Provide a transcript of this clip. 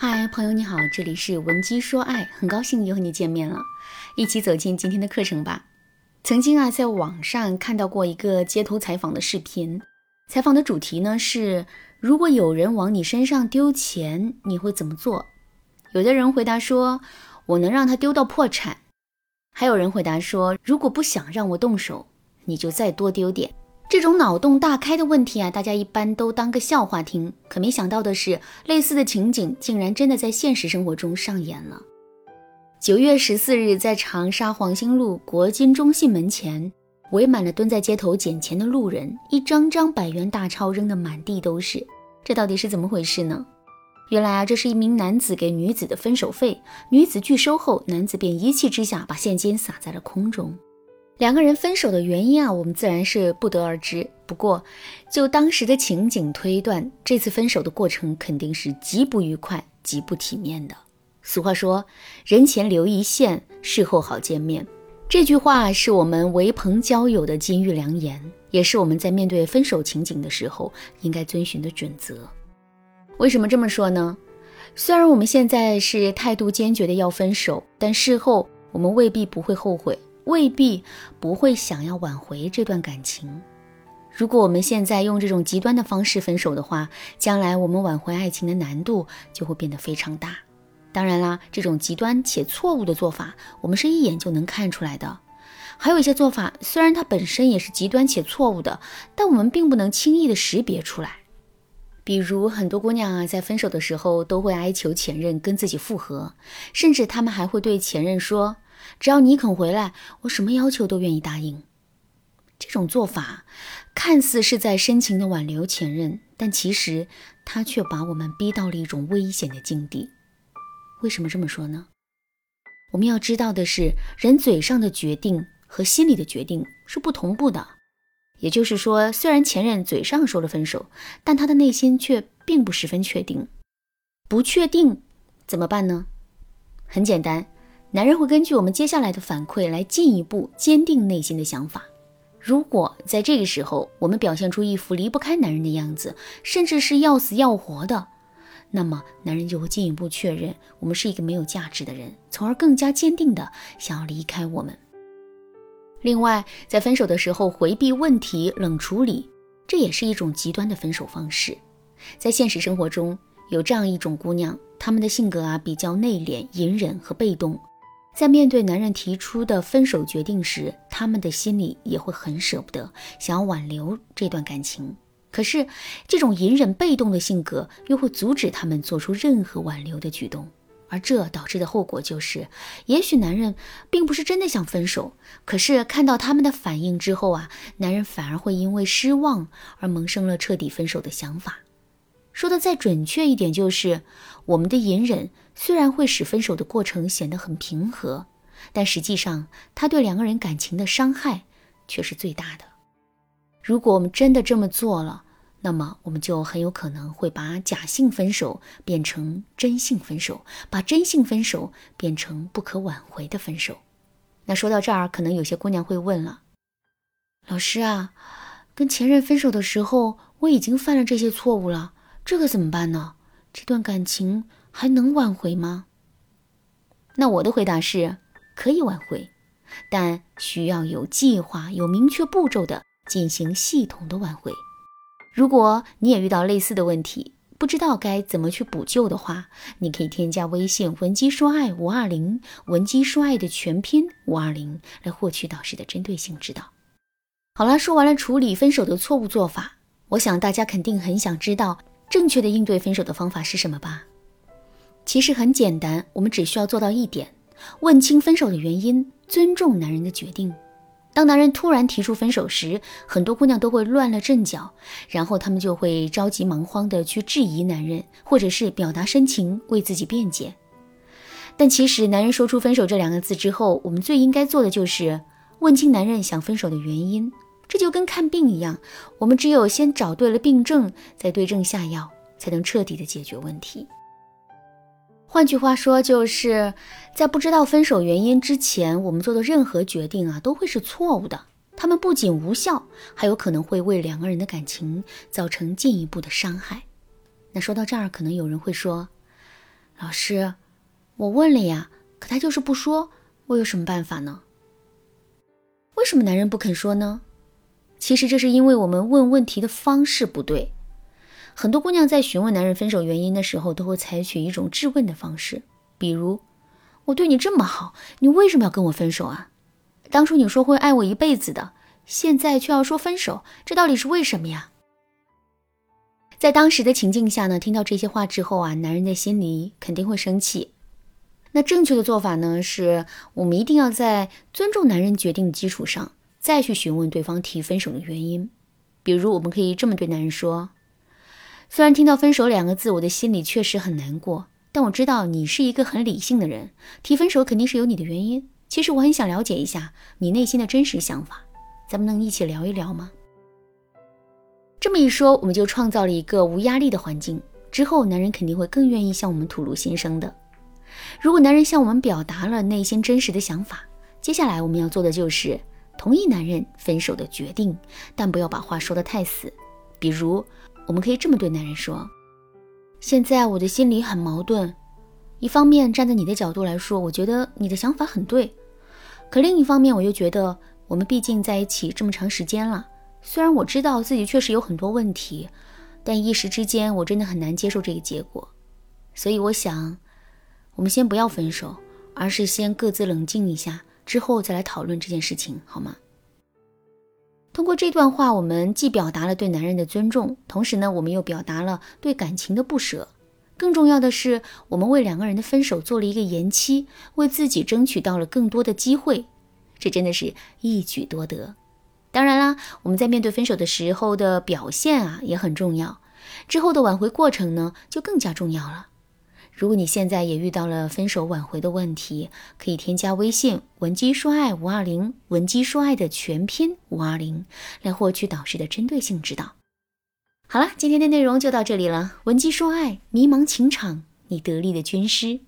嗨，朋友你好，这里是文姬说爱，很高兴又和你见面了，一起走进今天的课程吧。曾经啊，在网上看到过一个街头采访的视频，采访的主题呢是：如果有人往你身上丢钱，你会怎么做？有的人回答说：我能让他丢到破产。还有人回答说：如果不想让我动手，你就再多丢点。这种脑洞大开的问题啊，大家一般都当个笑话听。可没想到的是，类似的情景竟然真的在现实生活中上演了。九月十四日，在长沙黄兴路国金中信门前，围满了蹲在街头捡钱的路人，一张张百元大钞扔得满地都是。这到底是怎么回事呢？原来啊，这是一名男子给女子的分手费，女子拒收后，男子便一气之下把现金撒在了空中。两个人分手的原因啊，我们自然是不得而知。不过，就当时的情景推断，这次分手的过程肯定是极不愉快、极不体面的。俗话说：“人前留一线，事后好见面。”这句话是我们为朋交友的金玉良言，也是我们在面对分手情景的时候应该遵循的准则。为什么这么说呢？虽然我们现在是态度坚决的要分手，但事后我们未必不会后悔。未必不会想要挽回这段感情。如果我们现在用这种极端的方式分手的话，将来我们挽回爱情的难度就会变得非常大。当然啦，这种极端且错误的做法，我们是一眼就能看出来的。还有一些做法，虽然它本身也是极端且错误的，但我们并不能轻易的识别出来。比如很多姑娘啊，在分手的时候都会哀求前任跟自己复合，甚至他们还会对前任说。只要你肯回来，我什么要求都愿意答应。这种做法看似是在深情的挽留前任，但其实他却把我们逼到了一种危险的境地。为什么这么说呢？我们要知道的是，人嘴上的决定和心里的决定是不同步的。也就是说，虽然前任嘴上说了分手，但他的内心却并不十分确定。不确定怎么办呢？很简单。男人会根据我们接下来的反馈来进一步坚定内心的想法。如果在这个时候我们表现出一副离不开男人的样子，甚至是要死要活的，那么男人就会进一步确认我们是一个没有价值的人，从而更加坚定的想要离开我们。另外，在分手的时候回避问题、冷处理，这也是一种极端的分手方式。在现实生活中，有这样一种姑娘，她们的性格啊比较内敛、隐忍和被动。在面对男人提出的分手决定时，他们的心里也会很舍不得，想要挽留这段感情。可是，这种隐忍被动的性格又会阻止他们做出任何挽留的举动，而这导致的后果就是，也许男人并不是真的想分手，可是看到他们的反应之后啊，男人反而会因为失望而萌生了彻底分手的想法。说的再准确一点，就是我们的隐忍虽然会使分手的过程显得很平和，但实际上它对两个人感情的伤害却是最大的。如果我们真的这么做了，那么我们就很有可能会把假性分手变成真性分手，把真性分手变成不可挽回的分手。那说到这儿，可能有些姑娘会问了：老师啊，跟前任分手的时候，我已经犯了这些错误了。这可怎么办呢？这段感情还能挽回吗？那我的回答是，可以挽回，但需要有计划、有明确步骤的进行系统的挽回。如果你也遇到类似的问题，不知道该怎么去补救的话，你可以添加微信文姬说爱五二零，文姬说爱的全拼五二零，来获取导师的针对性指导。好了，说完了处理分手的错误做法，我想大家肯定很想知道。正确的应对分手的方法是什么吧？其实很简单，我们只需要做到一点：问清分手的原因，尊重男人的决定。当男人突然提出分手时，很多姑娘都会乱了阵脚，然后她们就会着急忙慌地去质疑男人，或者是表达深情为自己辩解。但其实，男人说出分手这两个字之后，我们最应该做的就是问清男人想分手的原因。这就跟看病一样，我们只有先找对了病症，再对症下药，才能彻底的解决问题。换句话说，就是在不知道分手原因之前，我们做的任何决定啊，都会是错误的。他们不仅无效，还有可能会为两个人的感情造成进一步的伤害。那说到这儿，可能有人会说：“老师，我问了呀，可他就是不说，我有什么办法呢？为什么男人不肯说呢？其实这是因为我们问问题的方式不对。很多姑娘在询问男人分手原因的时候，都会采取一种质问的方式，比如：“我对你这么好，你为什么要跟我分手啊？当初你说会爱我一辈子的，现在却要说分手，这到底是为什么呀？”在当时的情境下呢，听到这些话之后啊，男人的心里肯定会生气。那正确的做法呢，是我们一定要在尊重男人决定的基础上，再去询问对方提分手的原因。比如，我们可以这么对男人说：“虽然听到分手两个字，我的心里确实很难过，但我知道你是一个很理性的人，提分手肯定是有你的原因。其实我很想了解一下你内心的真实想法，咱们能一起聊一聊吗？”这么一说，我们就创造了一个无压力的环境。之后，男人肯定会更愿意向我们吐露心声的。如果男人向我们表达了内心真实的想法，接下来我们要做的就是同意男人分手的决定，但不要把话说得太死。比如，我们可以这么对男人说：“现在我的心里很矛盾，一方面站在你的角度来说，我觉得你的想法很对；可另一方面，我又觉得我们毕竟在一起这么长时间了。”虽然我知道自己确实有很多问题，但一时之间我真的很难接受这个结果，所以我想，我们先不要分手，而是先各自冷静一下，之后再来讨论这件事情，好吗？通过这段话，我们既表达了对男人的尊重，同时呢，我们又表达了对感情的不舍。更重要的是，我们为两个人的分手做了一个延期，为自己争取到了更多的机会，这真的是一举多得。当然啦，我们在面对分手的时候的表现啊也很重要，之后的挽回过程呢就更加重要了。如果你现在也遇到了分手挽回的问题，可以添加微信文姬说爱五二零，文姬说爱的全拼五二零，来获取导师的针对性指导。好了，今天的内容就到这里了。文姬说爱，迷茫情场，你得力的军师。